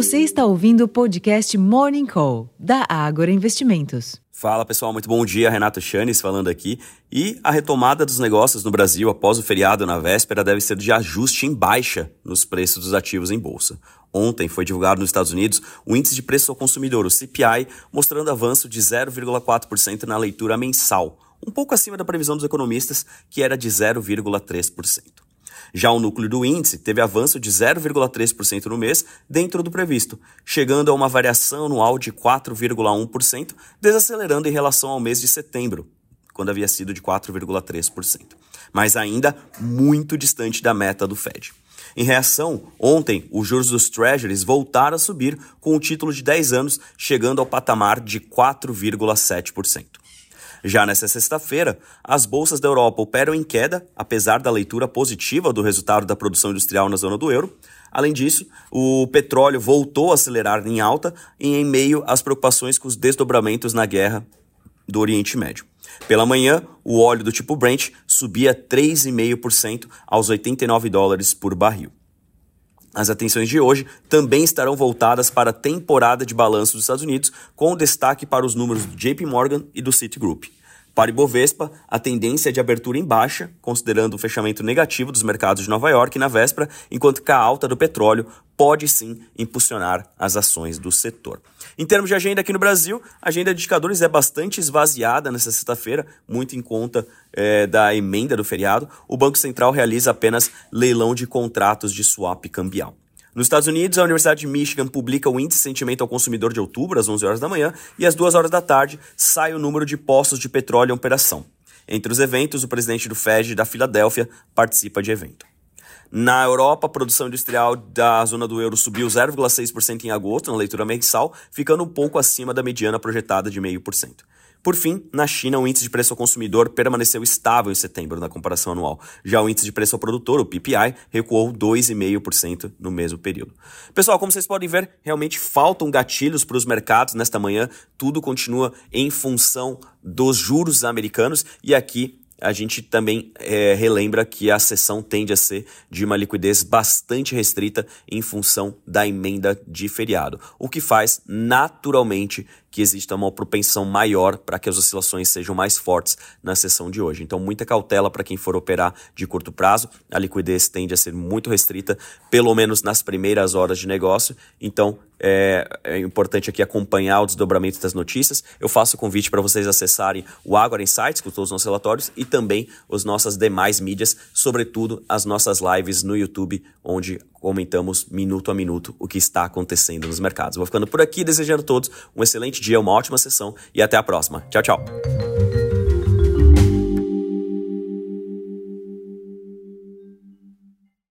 Você está ouvindo o podcast Morning Call, da Ágora Investimentos. Fala pessoal, muito bom dia. Renato Chanes falando aqui. E a retomada dos negócios no Brasil após o feriado na véspera deve ser de ajuste em baixa nos preços dos ativos em bolsa. Ontem foi divulgado nos Estados Unidos o índice de preço ao consumidor, o CPI, mostrando avanço de 0,4% na leitura mensal, um pouco acima da previsão dos economistas, que era de 0,3%. Já o núcleo do índice teve avanço de 0,3% no mês, dentro do previsto, chegando a uma variação anual de 4,1%, desacelerando em relação ao mês de setembro, quando havia sido de 4,3%, mas ainda muito distante da meta do Fed. Em reação, ontem, os juros dos Treasuries voltaram a subir com o título de 10 anos chegando ao patamar de 4,7%. Já nesta sexta-feira, as bolsas da Europa operam em queda, apesar da leitura positiva do resultado da produção industrial na zona do euro. Além disso, o petróleo voltou a acelerar em alta em meio às preocupações com os desdobramentos na guerra do Oriente Médio. Pela manhã, o óleo do tipo Brent subia 3,5% aos 89 dólares por barril. As atenções de hoje também estarão voltadas para a temporada de balanço dos Estados Unidos, com destaque para os números do JP Morgan e do Citigroup. Para Ibovespa, a tendência é de abertura em baixa, considerando o fechamento negativo dos mercados de Nova York na véspera, enquanto que a alta do petróleo pode sim impulsionar as ações do setor. Em termos de agenda aqui no Brasil, a agenda de indicadores é bastante esvaziada nesta sexta-feira, muito em conta é, da emenda do feriado. O Banco Central realiza apenas leilão de contratos de swap cambial. Nos Estados Unidos, a Universidade de Michigan publica o Índice de Sentimento ao Consumidor de outubro, às 11 horas da manhã, e às 2 horas da tarde sai o número de postos de petróleo em operação. Entre os eventos, o presidente do FED da Filadélfia participa de evento. Na Europa, a produção industrial da zona do euro subiu 0,6% em agosto, na leitura mensal, ficando um pouco acima da mediana projetada de 0,5%. Por fim, na China, o índice de preço ao consumidor permaneceu estável em setembro na comparação anual. Já o índice de preço ao produtor, o PPI, recuou 2,5% no mesmo período. Pessoal, como vocês podem ver, realmente faltam gatilhos para os mercados nesta manhã. Tudo continua em função dos juros americanos e aqui a gente também é, relembra que a sessão tende a ser de uma liquidez bastante restrita em função da emenda de feriado, o que faz naturalmente que exista uma propensão maior para que as oscilações sejam mais fortes na sessão de hoje. Então, muita cautela para quem for operar de curto prazo. A liquidez tende a ser muito restrita, pelo menos nas primeiras horas de negócio. Então, é, é importante aqui acompanhar o desdobramento das notícias. Eu faço o convite para vocês acessarem o Agora Insights, com todos os nossos relatórios, e também as nossas demais mídias, sobretudo as nossas lives no YouTube, onde comentamos minuto a minuto o que está acontecendo nos mercados. Vou ficando por aqui, desejando a todos um excelente dia, uma ótima sessão e até a próxima. Tchau, tchau.